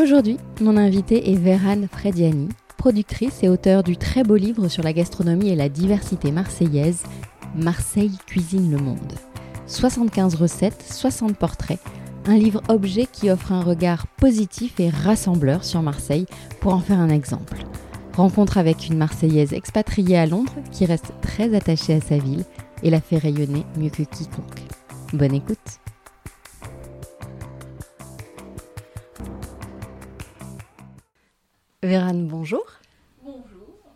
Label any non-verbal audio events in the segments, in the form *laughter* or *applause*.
Aujourd'hui, mon invité est Vérane Frediani, productrice et auteure du très beau livre sur la gastronomie et la diversité marseillaise, Marseille cuisine le monde. 75 recettes, 60 portraits, un livre objet qui offre un regard positif et rassembleur sur Marseille pour en faire un exemple. Rencontre avec une Marseillaise expatriée à Londres qui reste très attachée à sa ville et la fait rayonner mieux que quiconque. Bonne écoute Vérane, bonjour. Bonjour.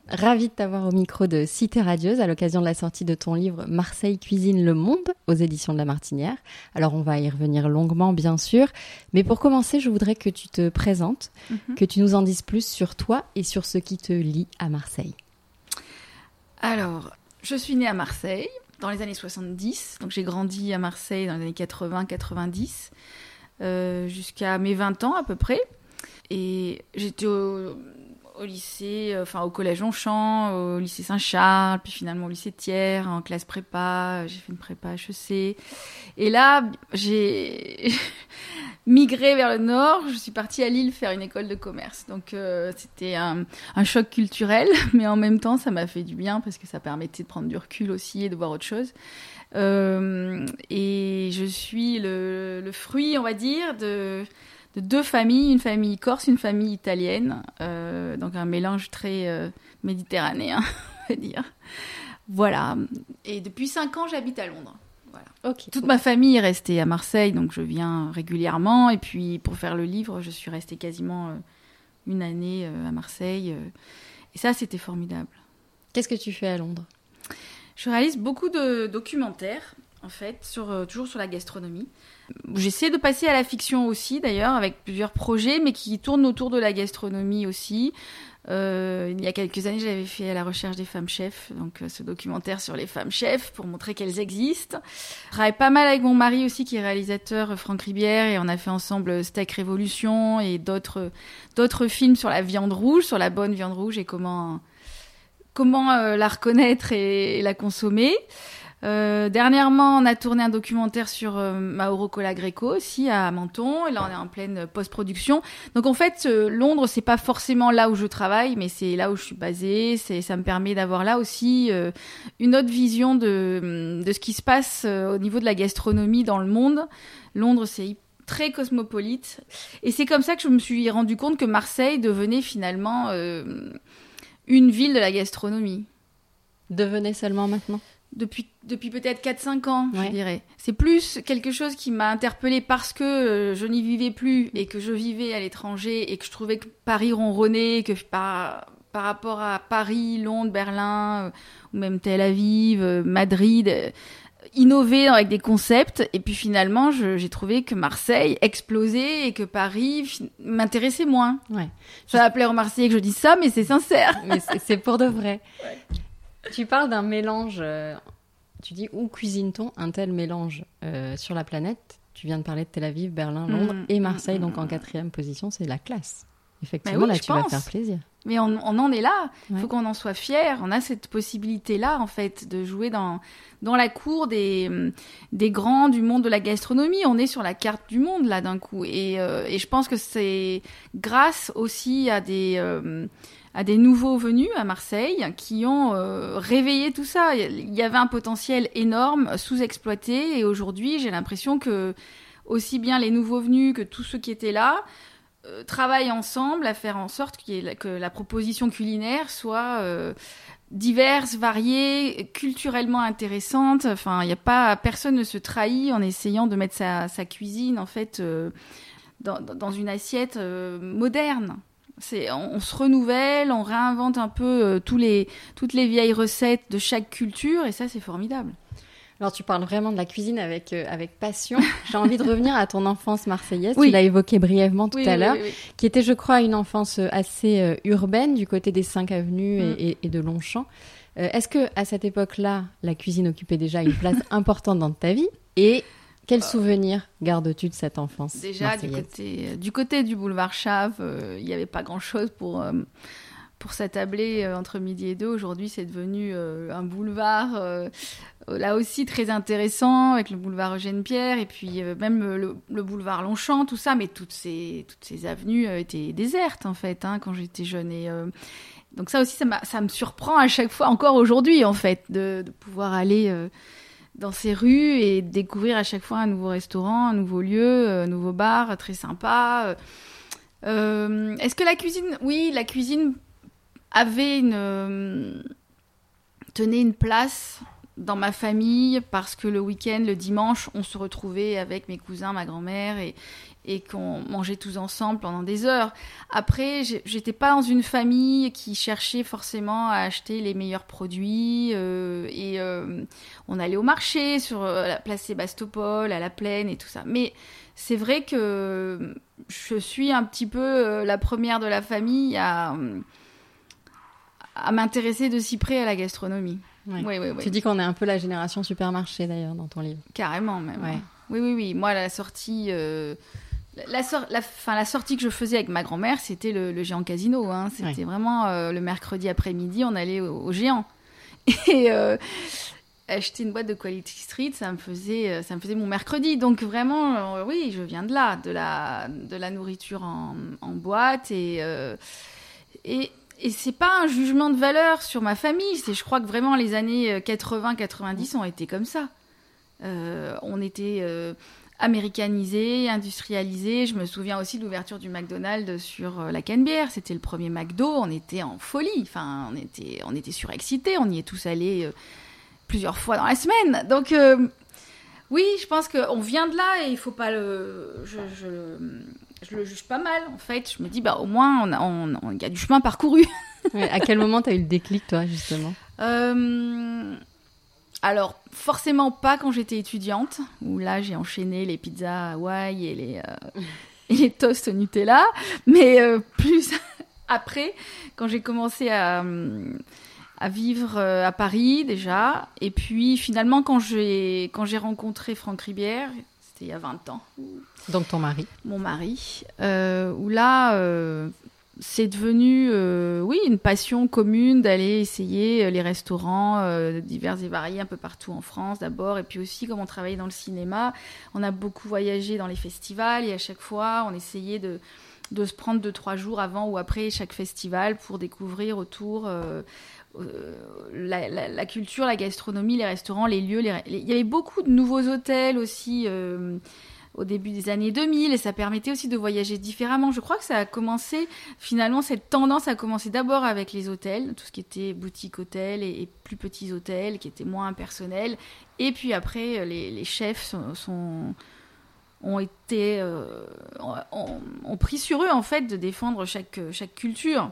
Ravie de t'avoir au micro de Cité Radieuse à l'occasion de la sortie de ton livre Marseille cuisine le monde aux éditions de la Martinière. Alors on va y revenir longuement bien sûr, mais pour commencer je voudrais que tu te présentes, Mhm. que tu nous en dises plus sur toi et sur ce qui te lie à Marseille. Alors, je suis née à Marseille dans les années 70, donc j'ai grandi à Marseille dans les années 80-90, euh, jusqu'à mes 20 ans à peu près. Et j'étais au, lycée, euh, enfin au collège Longchamp, au lycée Saint-Charles, puis finalement au lycée Thiers, en classe prépa, j'ai fait une prépa HEC. Et là, j'ai *laughs* migré vers le nord, je suis partie à Lille faire une école de commerce. Donc euh, c'était un, choc culturel, *laughs* mais en même temps, ça m'a fait du bien parce que ça permettait de prendre du recul aussi et de voir autre chose. Euh, et je suis le fruit, on va dire, de, de deux familles, une famille corse, une famille italienne, euh, donc un mélange très euh, méditerranéen, *laughs* on va dire. Voilà. Et depuis cinq ans, j'habite à Londres. Voilà. Ok. Toute ma famille est restée à Marseille, donc je viens régulièrement. Et puis pour faire le livre, je suis restée quasiment euh, une année à Marseille. et ça, c'était formidable. Qu'est-ce que tu fais à Londres? Je réalise beaucoup de documentaires, en fait, sur, toujours sur la gastronomie. J'essaie de passer à la fiction aussi, d'ailleurs, avec plusieurs projets, mais qui tournent autour de la gastronomie aussi. Euh, il y a quelques années, j'avais fait à la recherche des femmes chefs, donc euh, ce documentaire sur les femmes chefs pour montrer qu'elles existent. Je travaille pas mal avec mon mari aussi, qui est réalisateur, euh, Franck Ribière, et on a fait ensemble Steak Révolution et d'autres films sur la viande rouge, sur la bonne viande rouge et comment la reconnaître et la consommer. Euh, dernièrement, on a tourné un documentaire sur euh, Mauro Colagreco aussi à Menton. Là, on est en pleine post-production. Donc en fait, euh, Londres, c'est pas forcément là où je travaille, mais c'est là où je suis basée. Ça me permet d'avoir là aussi euh, une autre vision de, ce qui se passe au niveau de la gastronomie dans le monde. Londres, c'est très cosmopolite. Et c'est comme ça que je me suis rendu compte que Marseille devenait finalement une ville de la gastronomie. Devenez seulement maintenant? Depuis, depuis peut-être 4-5 ans, Ouais. je dirais. C'est plus quelque chose qui m'a interpellée parce que euh, je n'y vivais plus et que je vivais à l'étranger et que je trouvais que Paris ronronnait, que par, par rapport à Paris, Londres, Berlin, euh, ou même Tel Aviv, euh, Madrid, innover avec des concepts. Et puis finalement, j'ai trouvé que Marseille explosait et que Paris m'intéressait moins. Ouais. Ça va plaire aux Marseillais que je dis ça, mais c'est sincère. Mais c'est- c'est pour de vrai. Tu parles d'un mélange. euh, tu dis où cuisine-t-on un tel mélange euh, sur la planète? Tu viens de parler de Tel Aviv, Berlin, Londres Mm, et mm, Marseille, mm, donc en quatrième position, c'est la classe. Effectivement, oui, là, je tu vas pense. faire plaisir. Mais on, on en est là. Il Ouais. faut qu'on en soit fier. On a cette possibilité-là, en fait, de jouer dans, dans la cour des, des grands du monde de la gastronomie. On est sur la carte du monde, là, d'un coup. Et, euh, et je pense que c'est grâce aussi à des, euh, à des nouveaux venus à Marseille qui ont euh, réveillé tout ça. Il y avait un potentiel énorme, sous-exploité. Et aujourd'hui, j'ai l'impression que aussi bien les nouveaux venus que tous ceux qui étaient là euh, travaillent ensemble à faire en sorte que la proposition culinaire soit euh, diverse, variée, culturellement intéressante. Enfin, il a pas personne ne se trahit en essayant de mettre sa, cuisine en fait euh, dans, une assiette moderne. C'est, on, on se renouvelle, on réinvente un peu euh, tous les, toutes les vieilles recettes de chaque culture et ça c'est formidable. Alors tu parles vraiment de la cuisine avec, euh, avec passion. *laughs* J'ai envie de revenir à ton enfance marseillaise. Tu l'as évoqué brièvement tout à l'heure, qui était, je crois, une enfance euh, assez euh, urbaine du côté des cinq avenues et, mm. de Longchamp. Est-ce que à cette époque-là, la cuisine occupait déjà une place *laughs* importante dans ta vie Et quel souvenir gardes-tu de cette enfance Déjà, du côté, du côté du boulevard Chave, il n'y avait pas grand-chose pour pour s'attabler euh, entre midi et deux. Aujourd'hui, c'est devenu euh, un boulevard, euh, là aussi très intéressant, avec le boulevard Eugène Pierre, et puis même le, boulevard Longchamp, tout ça. Mais toutes ces, toutes ces avenues étaient désertes, en fait, hein, quand j'étais jeune. Et, donc ça aussi, ça, ça, me surprend à chaque fois, encore aujourd'hui, en fait, de, pouvoir aller dans ces rues et découvrir à chaque fois un nouveau restaurant, un nouveau lieu, un nouveau bar très sympa. Est-ce que la cuisine, oui, la cuisine avait une euh, tenait une place dans ma famille parce que le week-end, le dimanche, on se retrouvait avec mes cousins, ma grand-mère et, et qu'on mangeait tous ensemble pendant des heures. Après, j'étais pas dans une famille qui cherchait forcément à acheter les meilleurs produits euh, et euh, on allait au marché sur la place Sébastopol, à la plaine et tout ça. Mais c'est vrai que je suis un petit peu la première de la famille à à m'intéresser de si près à la gastronomie. Oui, oui, Tu dis qu'on est un peu la génération supermarché d'ailleurs dans ton livre. Carrément même. Oui, oui, oui. Moi, la sortie, euh, la, la, fin, la sortie que je faisais avec ma grand-mère, c'était le, géant casino. Hein. C'était vraiment euh, le mercredi après-midi, on allait au, géant. *laughs* Et euh, acheter une boîte de Quality Street, ça me faisait, ça me faisait mon mercredi. Donc vraiment, oui, je viens de là, de la, de la nourriture en, en boîte et et et c'est pas un jugement de valeur sur ma famille. C'est, je crois que vraiment les années 80-90 euh, ont été comme ça. Euh, on était euh, américanisé, industrialisé. Je me souviens aussi de l'ouverture du McDonald's sur la Canebière. C'était le premier McDo. On était en folie. Enfin, on était, on était surexcités. On y est tous allés plusieurs fois dans la semaine. Donc, oui, je pense qu'on vient de là et il faut pas le. Je, je le juge pas mal en fait. Je me dis, bah au moins, il on, on, y a du chemin parcouru. à quel moment tu as eu le déclic, toi, justement? Euh, Alors, forcément pas quand j'étais étudiante, où là j'ai enchaîné les pizzas Hawaï et les, euh, *laughs* et les toasts Nutella, mais euh, plus *laughs* après, quand j'ai commencé à, à vivre à Paris déjà, et puis finalement quand j'ai rencontré Franck Ribière, c'était il y a 20 ans. Donc ton mari Mon mari. Euh, où là, euh, c'est devenu, euh, oui, une passion commune d'aller essayer les restaurants divers et variés un peu partout en France d'abord. Et puis aussi, comme on travaillait dans le cinéma, on a beaucoup voyagé dans les festivals et à chaque fois, on essayait de, de se prendre deux, trois jours avant ou après chaque festival pour découvrir autour euh, la, culture, la gastronomie, les restaurants, les lieux. Il y avait beaucoup de nouveaux hôtels aussi euh, au début des années 2000 et ça permettait aussi de voyager différemment. Je crois que ça a commencé, finalement, cette tendance a commencé d'abord avec les hôtels, tout ce qui était boutique hôtel et, plus petits hôtels qui étaient moins personnels. Et puis après, les, chefs ont été euh, ont, pris sur eux en fait de défendre chaque, chaque culture.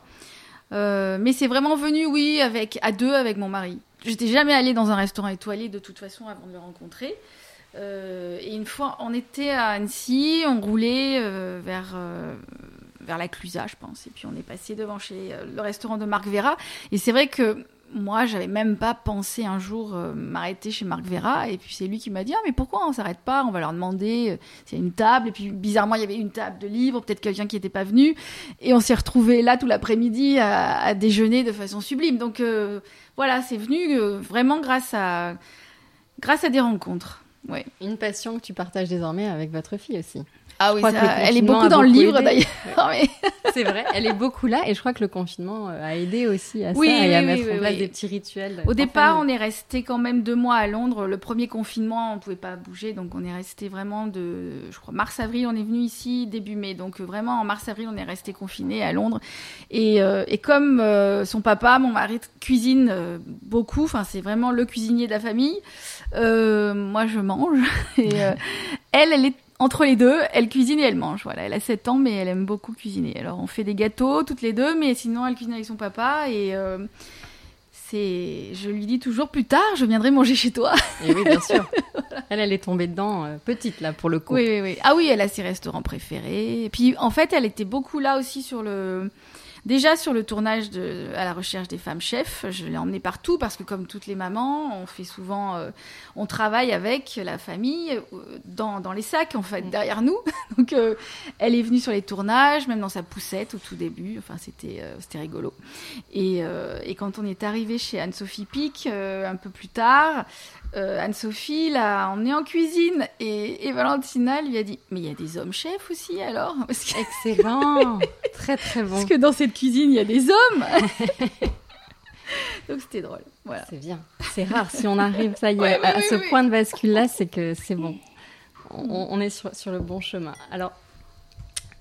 Euh, mais c'est vraiment venu, oui, avec à deux avec mon mari. J'étais jamais allée dans un restaurant étoilé de toute façon avant de le rencontrer. Euh, et une fois, on était à Annecy, on roulait euh, vers vers la Clusa, je pense. Et puis on est passé devant chez le restaurant de Marc Vera. Et c'est vrai que moi, j'avais même pas pensé un jour euh, m'arrêter chez Marc Vera. Et puis c'est lui qui m'a dit Ah, mais pourquoi on s'arrête pas? On va leur demander euh, s'il y a une table. Et puis bizarrement, il y avait une table de livres, peut-être quelqu'un qui n'était pas venu. Et on s'est retrouvés là tout l'après-midi à, déjeuner de façon sublime. Donc euh, voilà, c'est venu vraiment grâce à, grâce à des rencontres. Ouais. Une passion que tu partages désormais avec votre fille aussi. Ah oui, elle est beaucoup dans le livre d'ailleurs. *laughs* *laughs* c'est vrai, elle est beaucoup là et je crois que le confinement euh, a aidé aussi à ça et à mettre en place des petits rituels. Au départ, on est resté quand même deux mois à Londres. Le premier confinement, on pouvait pas bouger, donc on est resté vraiment de, je crois, mars-avril, on est venu ici début mai. Donc euh, vraiment en mars-avril, on est resté confiné à Londres. Et, euh, et comme son papa, mon mari cuisine beaucoup, enfin c'est vraiment le cuisinier de la famille. Moi, je mange. *laughs* Et elle, elle est entre les deux, elle cuisine et elle mange. Voilà, elle a 7 ans, mais elle aime beaucoup cuisiner. Alors, on fait des gâteaux toutes les deux, mais sinon, elle cuisine avec son papa et euh, C'est, je lui dis toujours plus tard, je viendrai manger chez toi. Et oui, bien *laughs* sûr. Elle, elle est tombée dedans euh, petite là pour le coup. Oui, oui, oui. Ah oui, elle a ses restaurants préférés. Et puis en fait, elle était beaucoup là aussi sur le Déjà sur le tournage de À la recherche des femmes chefs, je l'ai emmenée partout parce que comme toutes les mamans, on fait souvent, euh, on travaille avec la famille euh, dans, dans, les sacs en fait, mm. derrière nous. *laughs* Donc euh, elle est venue sur les tournages, même dans sa poussette au tout début. Enfin c'était c'était rigolo. Et, et, quand on est arrivé chez Anne-Sophie Pic un peu plus tard, Anne-Sophie l'a emmenée en cuisine et, et, Valentina lui a dit Mais il y a des hommes chefs aussi alors? Excellent *laughs* Très très bon. Parce que dans cette cuisine, il y a des hommes *laughs* Donc c'était drôle. Voilà. C'est bien. C'est rare. Si on arrive, ça y est, à, ce point de bascule-là, c'est que c'est bon. On, est sur, sur, le bon chemin. Alors,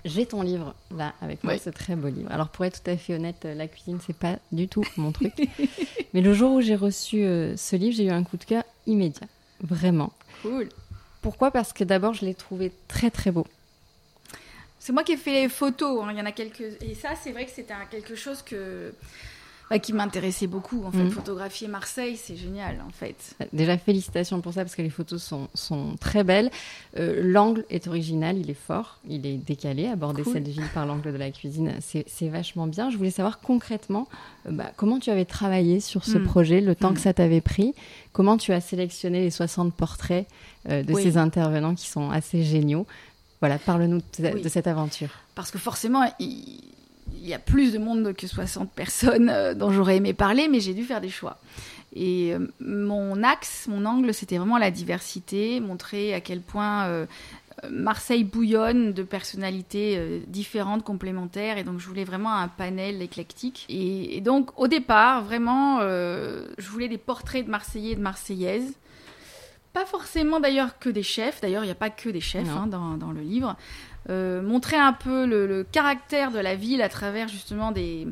j'ai ton livre là avec moi, ce très beau livre. Alors, pour être tout à fait honnête, la cuisine, c'est pas du tout mon truc. *laughs* Mais le jour où j'ai reçu euh, ce livre, j'ai eu un coup de cœur immédiat. Vraiment. Cool. Pourquoi? Parce que d'abord, je l'ai trouvé très très beau. C'est moi qui ai fait les photos. Hein. Il y en a quelques. Et ça, c'est vrai que c'était quelque chose que. Bah, qui m'intéressait beaucoup. En fait, mm. photographier Marseille, c'est génial, en fait. Déjà, félicitations pour ça, parce que les photos sont, sont très belles. Euh, l'angle est original, il est fort, il est décalé. Aborder cette ville par l'angle de la cuisine, c'est vachement bien. Je voulais savoir concrètement euh, bah, comment tu avais travaillé sur ce mm. projet, le temps que mm. ça t'avait pris, comment tu as sélectionné les 60 portraits euh, de ces intervenants qui sont assez géniaux? Voilà, parle-nous de, cette aventure. Parce que forcément, il, y a plus de monde que 60 personnes euh, dont j'aurais aimé parler, mais j'ai dû faire des choix. Et euh, mon axe, mon angle, c'était vraiment la diversité, montrer à quel point euh, Marseille bouillonne de personnalités différentes, complémentaires, et donc je voulais vraiment un panel éclectique. Et, donc au départ, vraiment, je voulais des portraits de Marseillais et de Marseillaises pas forcément d'ailleurs que des chefs, d'ailleurs il n'y a pas que des chefs hein, dans, le livre. Euh, montrer un peu le, caractère de la ville à travers justement des,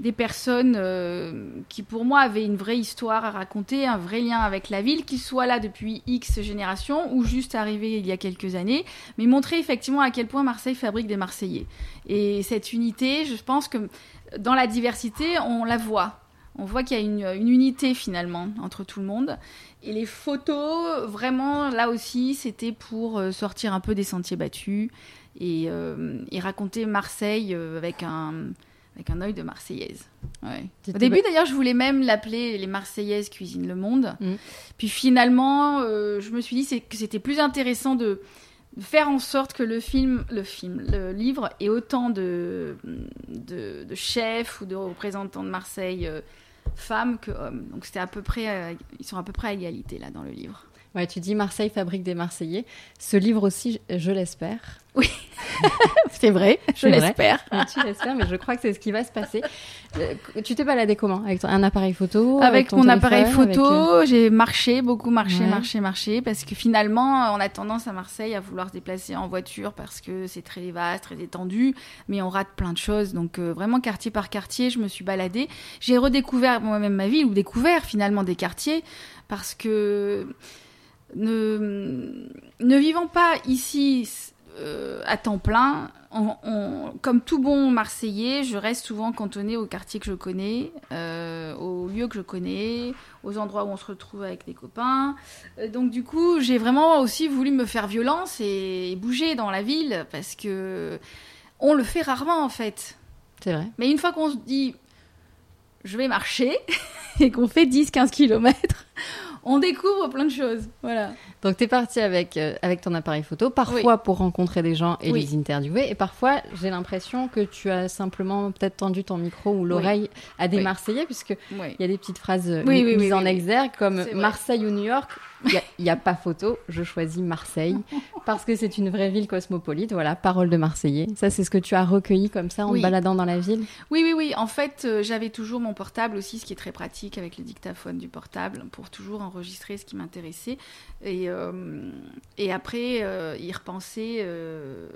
des personnes euh, qui pour moi avaient une vraie histoire à raconter, un vrai lien avec la ville, qu'ils soient là depuis X générations ou juste arrivés il y a quelques années, mais montrer effectivement à quel point Marseille fabrique des Marseillais. Et cette unité, je pense que dans la diversité, on la voit. On voit qu'il y a une, une, unité finalement entre tout le monde. Et les photos, vraiment, là aussi, c'était pour euh, sortir un peu des sentiers battus et, euh, raconter Marseille euh, avec un avec un œil de Marseillaise. Au début, d'ailleurs, je voulais même l'appeler Les Marseillaises cuisinent le monde. Mm. Puis finalement, je me suis dit que c'était plus intéressant de faire en sorte que le film, le film, le livre ait autant de, de, de chefs ou de représentants de Marseille femmes que hommes. Donc c'était à peu près, euh, ils sont à peu près à égalité là dans le livre. Ouais, tu dis Marseille fabrique des Marseillais. Ce livre aussi, je l'espère, oui, *laughs* c'est vrai, je l'espère. Tu l'espères, mais je crois que c'est ce qui va se passer. Euh, tu t'es baladé comment? Avec un appareil photo Avec, mon appareil photo, euh, j'ai marché, beaucoup marché, marché, marché, parce que finalement, on a tendance à Marseille à vouloir se déplacer en voiture parce que c'est très vaste, très étendu, mais on rate plein de choses. Donc euh, vraiment, quartier par quartier, je me suis baladée. J'ai redécouvert moi-même ma ville, ou découvert finalement des quartiers, parce que ne, ne vivant pas ici euh, à temps plein. comme tout bon Marseillais, je reste souvent cantonné au quartier que je connais, euh, aux lieux que je connais, aux endroits où on se retrouve avec des copains. Euh, donc du coup, j'ai vraiment aussi voulu me faire violence et, bouger dans la ville parce que on le fait rarement en fait. C'est vrai. Mais une fois qu'on se dit je vais marcher *laughs* et qu'on fait 10-15 km, on découvre plein de choses. Voilà. Donc, tu es parti avec, euh, avec ton appareil photo, parfois pour rencontrer des gens et les interviewer. Et parfois, j'ai l'impression que tu as simplement peut-être tendu ton micro ou l'oreille à des Marseillais, puisqu'il y a des petites phrases euh, mises en exergue comme Marseille ou New York. Il n'y a, pas photo, je choisis Marseille parce que c'est une vraie ville cosmopolite. Voilà, parole de Marseillais. Ça, c'est ce que tu as recueilli comme ça en baladant dans la ville? Oui, oui, oui. En fait, euh, j'avais toujours mon portable aussi, ce qui est très pratique avec le dictaphone du portable pour toujours enregistrer ce qui m'intéressait. Et, euh, et après, euh, y repenser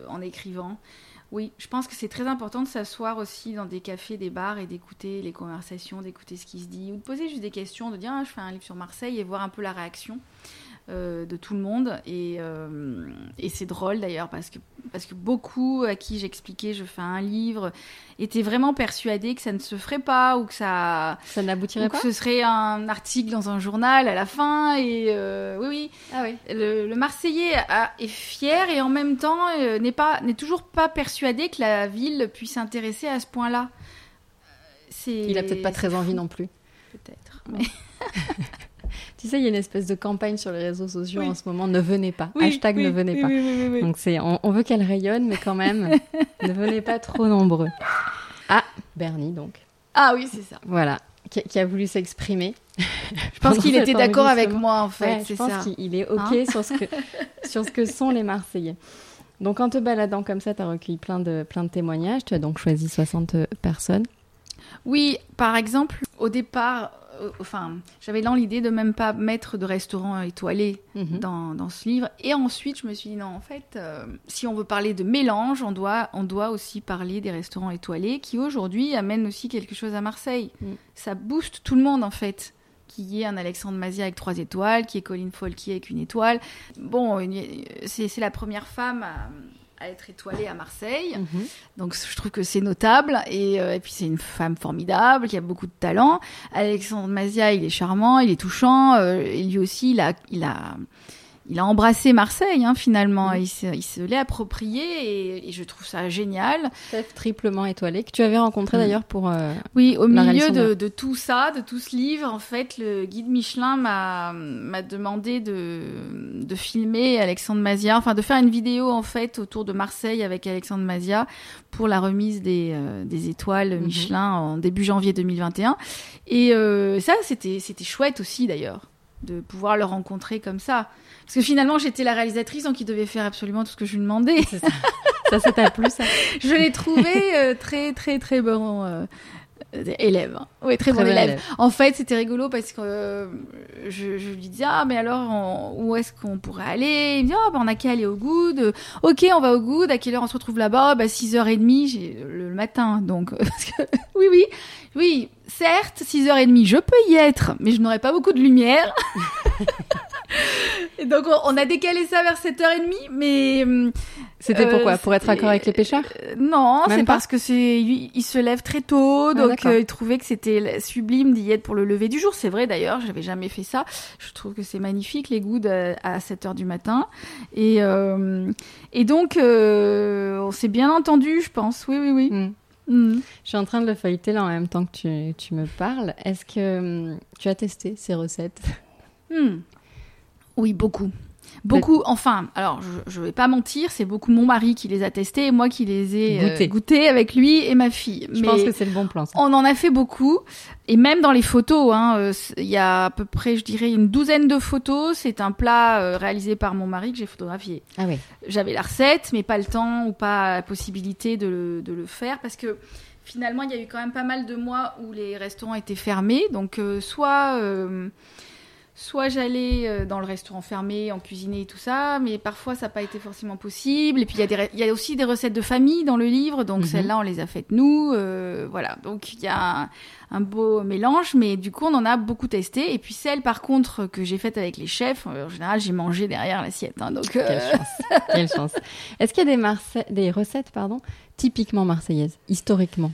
en écrivant. Oui, je pense que c'est très important de s'asseoir aussi dans des cafés, des bars et d'écouter les conversations, d'écouter ce qui se dit, ou de poser juste des questions, de dire ah, je fais un livre sur Marseille et voir un peu la réaction. Euh, de tout le monde. Et, euh, et c'est drôle d'ailleurs parce que, parce que beaucoup à qui j'expliquais je fais un livre étaient vraiment persuadés que ça ne se ferait pas ou que ça, Ça n'aboutirait ou pas que ce serait un article dans un journal à la fin. Et euh, oui, oui. Ah oui. Le, le Marseillais a- est fier et en même temps n'est pas n'est toujours pas persuadé que la ville puisse s'intéresser à ce point-là. Il a peut-être pas très envie non plus. peut-être. mais- *laughs* Tu sais, il y a une espèce de campagne sur les réseaux sociaux Oui. en ce moment. Ne venez pas. Oui, Hashtag oui, ne venez pas. oui, oui, oui, oui. Donc c'est, on, on veut qu'elle rayonne, mais quand même, *laughs* ne venez pas trop nombreux. Ah, Bernie donc. Ah oui, c'est ça. Voilà, qui, qui a voulu s'exprimer. *laughs* Je pense qu'il était d'accord avec moi en fait, Ouais, c'est je pense ça. Hein qu'il est ok sur, ce que, *laughs* sur ce que sont les Marseillais. Donc en te baladant comme ça, tu as recueilli plein de, plein de témoignages. Tu as donc choisi 60 personnes. Oui, par exemple, au départ, euh, enfin, j'avais dans l'idée de même pas mettre de restaurant étoilé Mhm. dans, dans ce livre. Et ensuite, je me suis dit, non, en fait, euh, si on veut parler de mélange, on doit, on doit aussi parler des restaurants étoilés qui, aujourd'hui, amènent aussi quelque chose à Marseille. Mm. Ça booste tout le monde, en fait. Qu'il y ait un Alexandre Mazia avec trois étoiles, qu'il y ait Colin Folky avec une étoile. Bon, c'est la première femme à, à être étoilée à Marseille. Mhm. Donc je trouve que c'est notable et, euh, et puis c'est une femme formidable qui a beaucoup de talent. Alexandre Mazia, il est charmant, il est touchant. euh, et lui aussi, il a, il a, il a embrassé Marseille hein, finalement. Mhm. Il se, se l'est approprié et, et je trouve ça génial. Chef triplement étoilé, que tu avais rencontré Mhm. d'ailleurs pour... euh, Oui, au milieu de, tout ça, de tout ce livre, en fait, le guide Michelin m'a m'a demandé de, de filmer Alexandre Mazia, enfin de faire une vidéo en fait autour de Marseille avec Alexandre Mazia pour la remise des, euh, des étoiles Mhm. Michelin en début janvier 2021. Et euh, ça, c'était c'était chouette aussi d'ailleurs de pouvoir le rencontrer comme ça. Parce que finalement, j'étais la réalisatrice, donc il devait faire absolument tout ce que je lui demandais. ça. ça, ça t'a plu, ça Je l'ai trouvé euh, très, très, très bon euh, euh, élève. hein. Oui, très, Très bon élève. élève. En fait, c'était rigolo parce que euh, je, je lui disais Ah, mais alors, on- où est-ce qu'on pourrait aller? Il me dit Ah, bah, on a qu'à aller au Good. Ok, on va au Good. À quelle heure on se retrouve là-bas? Bah, 6h30 j'ai- le, le matin. Donc, *laughs* parce que- oui, oui. Oui, certes, 6h30, je peux y être, mais je n'aurai pas beaucoup de lumière. *laughs* Et donc, on, a décalé ça vers 7h30, mais. hum, C'était euh, pourquoi Pour être d'accord avec les pêcheurs? euh, Non, c'est parce que c'est se lève très tôt, donc d'accord. euh, il trouvait que c'était sublime d'y être pour le lever du jour. C'est vrai d'ailleurs, j'avais jamais fait ça. Je trouve que c'est magnifique les goudes euh, à 7 heures du matin. Et euh, et donc euh, on s'est bien entendu, je pense. Oui, oui, oui. Hmm. Mm. Je suis en train de le feuilleter là en même temps que tu, tu me parles. Est-ce que hum, tu as testé ces recettes? Hmm. Oui, beaucoup. Beaucoup, enfin, alors je, je vais pas mentir, c'est beaucoup mon mari qui les a testés et moi qui les ai euh, Goûtés. goûtés avec lui et ma fille. Je Mais- pense que c'est le bon plan. ça. On en a fait beaucoup, et même dans les photos, hein, euh, il y a à peu près, je dirais, une douzaine de photos. C'est un plat euh, réalisé par mon mari que j'ai photographié. Ah oui. J'avais la recette, mais pas le temps ou pas la possibilité de le, de le faire parce que finalement, il y a eu quand même pas mal de mois où les restaurants étaient fermés. Donc, euh, soit, euh, soit j'allais euh, dans le restaurant fermé, en cuisiner et tout ça, mais parfois ça n'a pas été forcément possible. Et puis, il y, y a aussi des recettes de famille dans le livre. Donc, Mhm. celles-là, on les a faites nous. euh, voilà. Donc, il y a un, un beau mélange, mais du coup, on en a beaucoup testé. Et puis, celles, par contre, que j'ai faites avec les chefs, euh, en général, j'ai mangé derrière l'assiette. hein. donc, euh, Quelle chance. Quelle chance. Est-ce qu'il y a des, Marse- des recettes pardon, typiquement marseillaises, historiquement?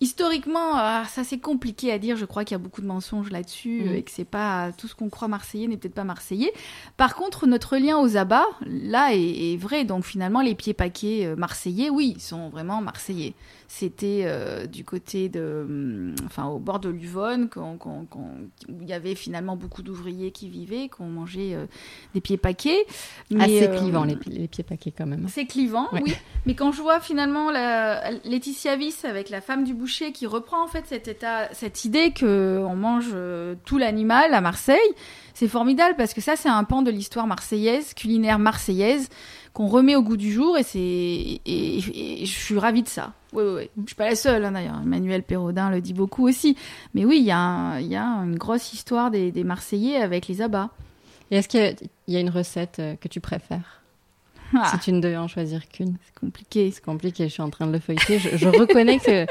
Historiquement, ah, ça c'est compliqué à dire. Je crois qu'il y a beaucoup de mensonges là-dessus euh, et que c'est pas tout ce qu'on croit marseillais n'est peut-être pas marseillais. Par contre, notre lien aux abats, là, est, est vrai. Donc finalement, les pieds paquets euh, marseillais, oui, sont vraiment marseillais. C'était euh, du côté de, hum, enfin, au bord de l'Uvonne, qu'on- qu'on- qu'on- où il y avait finalement beaucoup d'ouvriers qui vivaient, qui ont mangé euh, des pieds paquets. Mais, Assez euh, clivant, les, pi- les pieds paquets quand même. c'est clivant, Ouais. oui. Mais quand je vois finalement la, Laetitia Viss avec la femme du boucher qui reprend en fait cet état, cette idée que on mange tout l'animal à Marseille, c'est formidable parce que ça c'est un pan de l'histoire marseillaise, culinaire marseillaise qu'on remet au goût du jour et c'est et, et- et je suis ravie de ça. Oui, oui, oui. Je suis pas la seule hein, d'ailleurs. Emmanuel Perraudin le dit beaucoup aussi. Mais oui, il y, y a une grosse histoire des, des Marseillais avec les abats. Et est-ce qu'il y a- il y a une recette euh, que tu préfères Ah, Si tu ne devais en choisir qu'une? c'est compliqué. C'est compliqué, je suis en train de le feuilleter. Je, je reconnais que,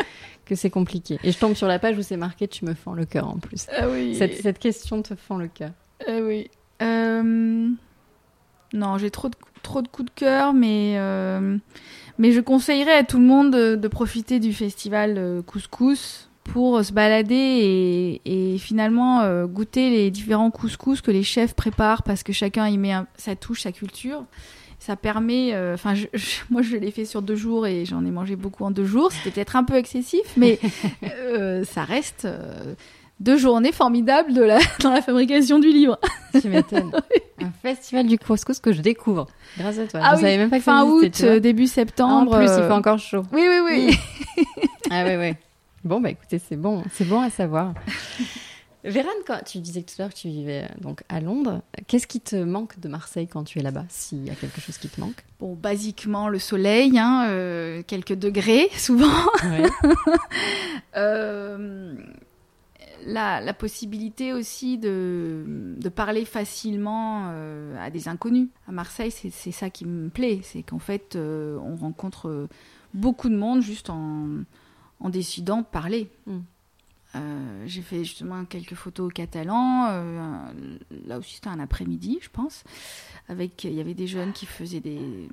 que c'est compliqué. Et je tombe sur la page où c'est marqué Tu me fends le cœur en plus. Ah oui. Cette, cette question te fend le cœur. Ah oui. Euh, non, j'ai trop de, trop de coups de cœur, mais, euh, mais je conseillerais à tout le monde de, de profiter du festival euh, Couscous pour se balader et, et finalement euh, goûter les différents couscous que les chefs préparent parce que chacun y met un- sa touche, sa culture. Ça permet, enfin, moi je l'ai fait sur deux jours et j'en ai mangé beaucoup en deux jours. C'était peut-être un peu excessif, mais *laughs* ça reste deux journées formidables de la, *laughs* dans la fabrication du livre. Tu m'étonnes. *laughs* Un festival du couscous que je découvre grâce à toi. Ah je oui, savais même pas que ça fin existait, août, début Ah, septembre. En plus, il euh, fait encore chaud. Oui, oui, oui. *laughs* Ah ouais, ouais. Bon, bah écoutez, c'est bon, c'est bon à savoir. Vérane, quand tu disais tout à l'heure que tu vivais euh, donc à Londres, qu'est-ce qui te manque de Marseille quand tu es là-bas, s'il y a quelque chose qui te manque? Bon, basiquement, le soleil, hein, euh, quelques degrés, souvent. Ouais. Euh, la, la possibilité aussi de, de parler facilement euh, à des inconnus. À Marseille, c'est ça qui me plaît. C'est qu'en fait, euh, on rencontre euh, beaucoup de monde juste en, en décidant de parler. Mm. Euh, J'ai fait justement quelques photos au catalan. euh, là aussi, c'était un après-midi, je pense. Avec, il y avait des jeunes qui faisaient des,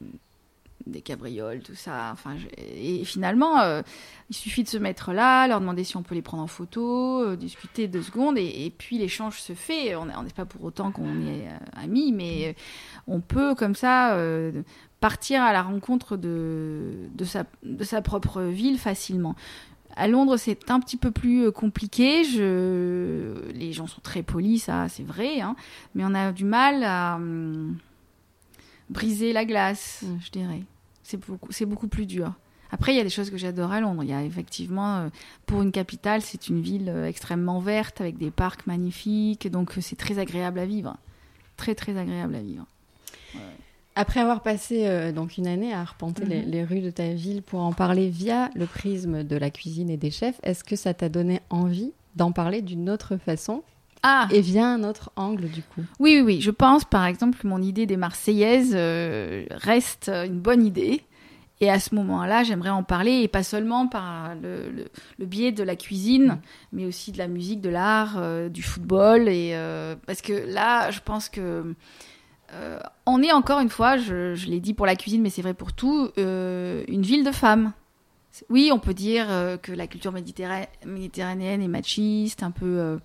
des cabrioles, tout ça. Enfin, je- et finalement, euh, il suffit de se mettre là, leur demander si on peut les prendre en photo, euh, discuter deux secondes, et, et puis l'échange se fait. On n'est pas pour autant qu'on est euh, amis, mais on peut comme ça euh, partir à la rencontre de, de, sa, de sa propre ville facilement. À Londres, c'est un petit peu plus compliqué. Je... Les gens sont très polis, ça, c'est vrai, hein, mais on a du mal à hum, briser la glace, Mm. je dirais. C'est beaucoup, plus dur. Après, il y a des choses que j'adore à Londres. Il y a effectivement, euh, pour une capitale, c'est une ville euh, extrêmement verte avec des parcs magnifiques, donc euh, c'est très agréable à vivre. Très, très agréable à vivre. Après avoir passé euh, donc une année à arpenter les, Mhm. les rues de ta ville pour en parler via le prisme de la cuisine et des chefs, est-ce que ça t'a donné envie d'en parler d'une autre façon? Ah et via un autre angle du coup Oui, oui, oui. Je pense, par exemple, que mon idée des Marseillaises euh, reste euh, une bonne idée. Et à ce moment-là, j'aimerais en parler, et pas seulement par le, le- le biais de la cuisine, Mm. mais aussi de la musique, de l'art, euh, du football. Et, euh, parce que là, je pense que euh, on est encore une fois, je, je l'ai dit pour la cuisine, mais c'est vrai pour tout, euh, une ville de femmes. Oui, on peut dire euh, que la culture méditerra- méditerranéenne est machiste, un peu...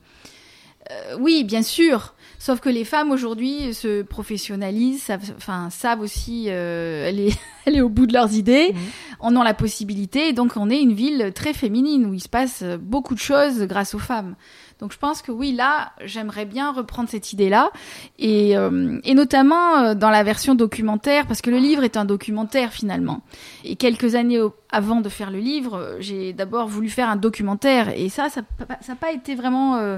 euh, oui, bien sûr. Sauf que les femmes aujourd'hui se professionnalisent, savent, enfin, savent aussi euh, aller, *laughs* aller au bout de leurs idées, Mhm. en ont la possibilité. Et donc, on est une ville très féminine où il se passe beaucoup de choses grâce aux femmes. Donc, je pense que oui, là, j'aimerais bien reprendre cette idée-là. Et, euh, et notamment dans la version documentaire, parce que le livre est un documentaire finalement. Et quelques années avant de faire le livre, j'ai d'abord voulu faire un documentaire. Et ça, ça n'a pas été vraiment. euh,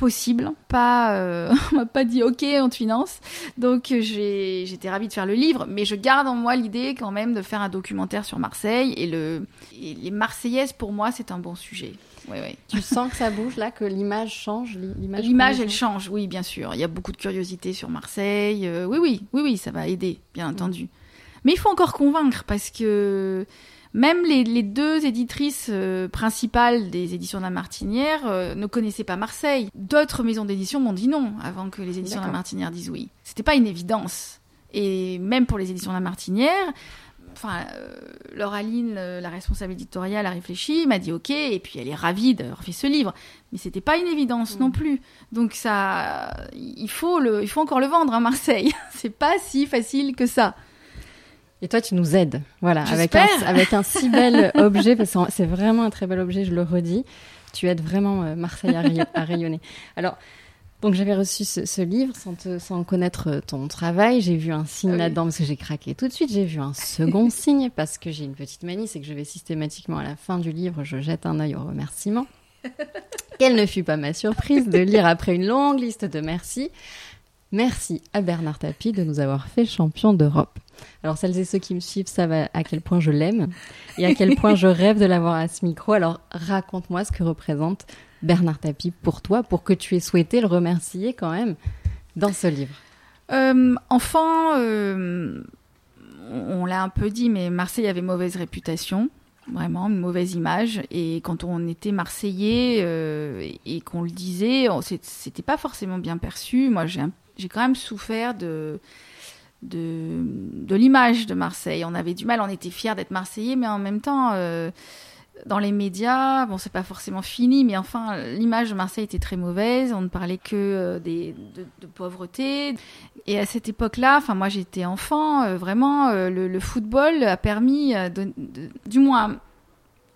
possible. Pas, euh, *laughs* on m'a pas dit OK, on te finance. Donc euh, j'étais ravie de faire le livre, mais je garde en moi l'idée quand même de faire un documentaire sur Marseille. Et, le, et les Marseillaises, pour moi, c'est un bon sujet. Oui, oui. Tu sens que ça bouge là, que l'image change li- L'image, elle voit change, oui, bien sûr. Il y a beaucoup de curiosité sur Marseille. Euh, oui, oui, oui, oui, ça va aider, bien entendu. Mais il faut encore convaincre parce que même les, les deux éditrices euh, principales des éditions de la Martinière euh, ne connaissaient pas Marseille. D'autres maisons d'édition m'ont dit non avant que les éditions de la. Martinière disent oui. C'était pas une évidence. Et même pour les éditions de la Martinière, enfin, euh, Laura Lynn, le- la responsable éditoriale, a réfléchi, m'a dit ok, et puis elle est ravie d'avoir fait ce livre. Mais c'était pas une évidence Mm. non plus. Donc ça, il faut le, il faut encore le vendre à Marseille. *laughs* C'est pas si facile que ça. Et toi, tu nous aides, voilà, avec un, J'espère. avec un si bel *laughs* objet, parce que c'est vraiment un très bel objet, je le redis. Tu aides vraiment euh, Marseille à, à rayonner. Alors, donc j'avais reçu ce, ce livre sans, te- sans connaître euh, ton travail. J'ai vu un signe Ah oui. là-dedans parce que j'ai craqué tout de suite. J'ai vu un second *laughs* signe parce que j'ai une petite manie, c'est que je vais systématiquement à la fin du livre, je jette un œil aux remerciements. *laughs* Quelle ne fut pas ma surprise de lire après une longue liste de merci. Merci à Bernard Tapie de nous avoir fait champion d'Europe. Alors celles et ceux qui me suivent savent à, quel point je l'aime et à quel point je *laughs* rêve de l'avoir à ce micro. Alors raconte-moi ce que représente Bernard Tapie pour toi, pour que tu aies souhaité le remercier quand même dans ce livre. Euh, enfant, euh, on, l'a un peu dit, mais Marseille avait mauvaise réputation, vraiment une mauvaise image. Et quand on était Marseillais euh, et, qu'on le disait, c'était pas forcément bien perçu. Moi, j'ai quand même souffert de, de, de l'image de Marseille. On avait du mal, on était fiers d'être Marseillais, mais en même temps, euh, dans les médias, bon, c'est pas forcément fini, mais enfin, l'image de Marseille était très mauvaise. On ne parlait que euh, des, de, pauvreté. Et à cette époque-là, enfin, moi j'étais enfant, euh, vraiment, le, le, football a permis, de, du moins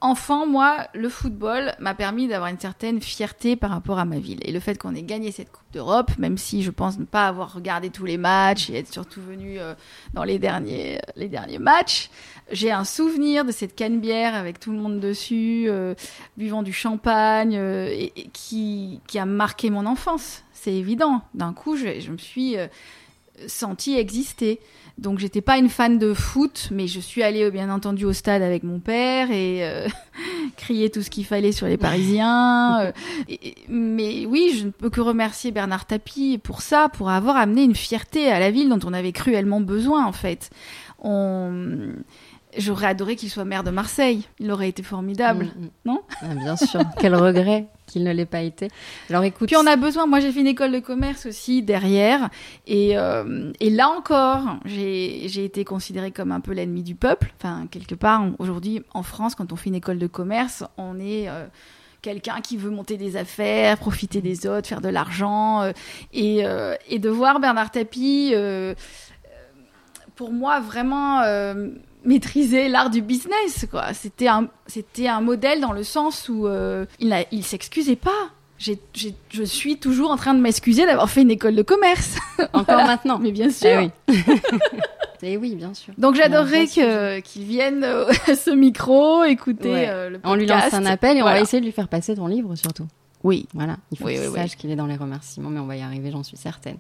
enfant, moi, le football m'a permis d'avoir une certaine fierté par rapport à ma ville. Et le fait qu'on ait gagné cette Coupe d'Europe, même si je pense ne pas avoir regardé tous les matchs et être surtout venu euh, dans les derniers, matchs, j'ai un souvenir de cette canne-bière avec tout le monde dessus, euh, buvant du champagne, euh, et, qui, a marqué mon enfance. C'est évident. D'un coup, je, je me suis sentie exister. Donc j'étais pas une fan de foot, mais je suis allée bien entendu au stade avec mon père et euh, *laughs* crier tout ce qu'il fallait sur les Parisiens. euh, *laughs* et, mais oui, je ne peux que remercier Bernard Tapie pour ça, pour avoir amené une fierté à la ville dont on avait cruellement besoin en fait. On... J'aurais adoré qu'il soit maire de Marseille. Il aurait été formidable, mmh, non ah, Bien sûr. *laughs* Quel regret qu'il ne l'ait pas été. Alors écoute. Puis on a besoin. Moi, j'ai fait une école de commerce aussi derrière, et, euh, et là encore, j'ai été considérée comme un peu l'ennemi du peuple. Enfin, quelque part, aujourd'hui, en France, quand on fait une école de commerce, on est euh, quelqu'un qui veut monter des affaires, profiter des autres, faire de l'argent, euh, et, et, de voir Bernard Tapie, pour moi, vraiment maîtriser l'art du business quoi c'était un c'était un modèle dans le sens où euh, il a, il s'excusait pas j'ai, j'ai, je suis toujours en train de m'excuser d'avoir fait une école de commerce *laughs* encore voilà. maintenant mais bien sûr *laughs* eh oui. Et oui, bien sûr. Donc j'adorerais que, qu'il vienne euh, *laughs* à ce micro, écouter ouais. euh, le podcast. On lui lance un appel et voilà. on va essayer de lui faire passer ton livre surtout. Oui. Voilà, il faut oui, qu'il oui, sache oui. qu'il est dans les remerciements, mais on va y arriver, j'en suis certaine.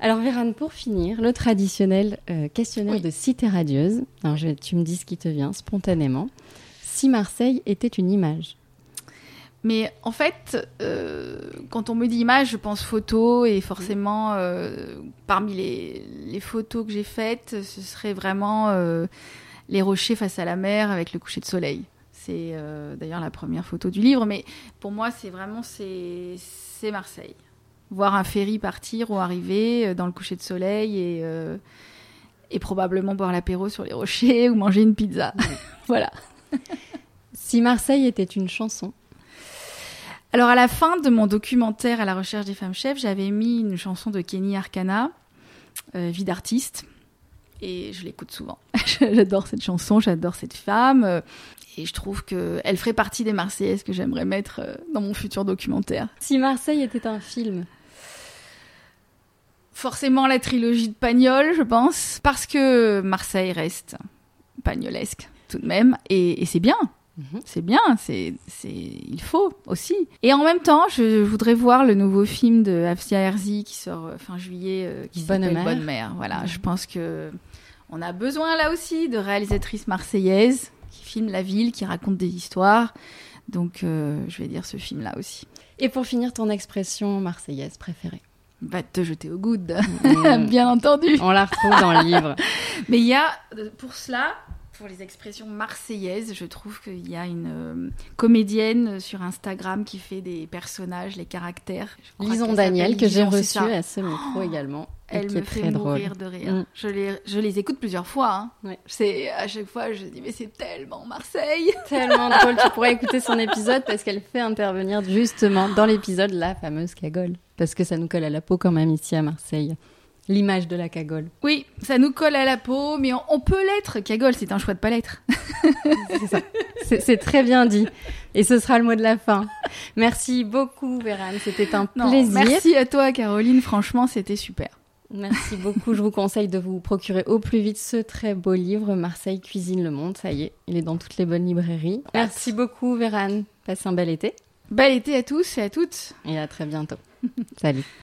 Alors Vérane, pour finir, le traditionnel euh, questionnaire Oui. de Cité radieuse. Alors je- tu me dis ce qui te vient spontanément. Si Marseille était une image, Mais en fait, euh, quand on me dit image, je pense photo et forcément, euh, parmi les, les photos que j'ai faites, ce serait vraiment euh, les rochers face à la mer avec le coucher de soleil. C'est d'ailleurs la première photo du livre, mais pour moi, c'est vraiment c'est Marseille. Voir un ferry partir ou arriver euh, dans le coucher de soleil et euh, et probablement boire l'apéro sur les rochers *laughs* ou manger une pizza. *laughs* voilà. *laughs* si Marseille était une chanson, Alors à la fin de mon documentaire à la recherche des femmes chefs, j'avais mis une chanson de Kenny Arcana, euh, Vie d'artiste, et je l'écoute souvent. j'adore cette chanson, j'adore cette femme, euh, et je trouve qu'elle ferait partie des Marseillaises que j'aimerais mettre dans mon futur documentaire. si Marseille était un film, Forcément la trilogie de Pagnol, je pense, parce que Marseille reste pagnolesque tout de même, et, et c'est bien. Mhm. C'est bien, c'est, il faut aussi. Et en même temps, je voudrais voir le nouveau film de Afsia Herzi qui sort euh, fin juillet, euh, qui Bonne s'appelle mère. Bonne Mère. Voilà, je pense que on a besoin là aussi de réalisatrices marseillaises qui filment la ville, qui racontent des histoires. Donc, euh, je vais dire ce film-là aussi. et pour finir ton expression marseillaise préférée. Va te jeter au good, Mm. *laughs* bien entendu. On la retrouve dans le livre. *laughs* Mais il y a, euh, pour cela, pour les expressions marseillaises, je trouve qu'il y a une euh, comédienne sur Instagram qui fait des personnages, les caractères. Je crois Lison qu'elle Daniel, que j'ai Lison, c'est reçu ça. à ce micro également. et Elle qui me est fait très drôle. mourir de rire. Mm. Je, les, je les écoute plusieurs fois. Hein. Ouais. C'est à chaque fois, je dis mais c'est tellement Marseille. *laughs* Tellement drôle, tu pourrais écouter son épisode parce qu'elle fait intervenir justement dans l'épisode la fameuse cagole. Parce que ça nous colle à la peau quand même ici à Marseille. L'image de la cagole. Oui, ça nous colle à la peau, mais on, on peut l'être. Cagole, c'est un choix de pas l'être. C'est ça. C'est très bien dit. Et ce sera le mot de la fin. Merci beaucoup, Vérane. C'était un Non, plaisir. Merci à toi, Caroline. Franchement, c'était super. Merci beaucoup. Je vous conseille de vous procurer au plus vite ce très beau livre, Marseille cuisine le monde. Ça y est, il est dans toutes les bonnes librairies. Merci beaucoup, Vérane. Passe un bel été Bel été à tous et à toutes. et à très bientôt. Salut.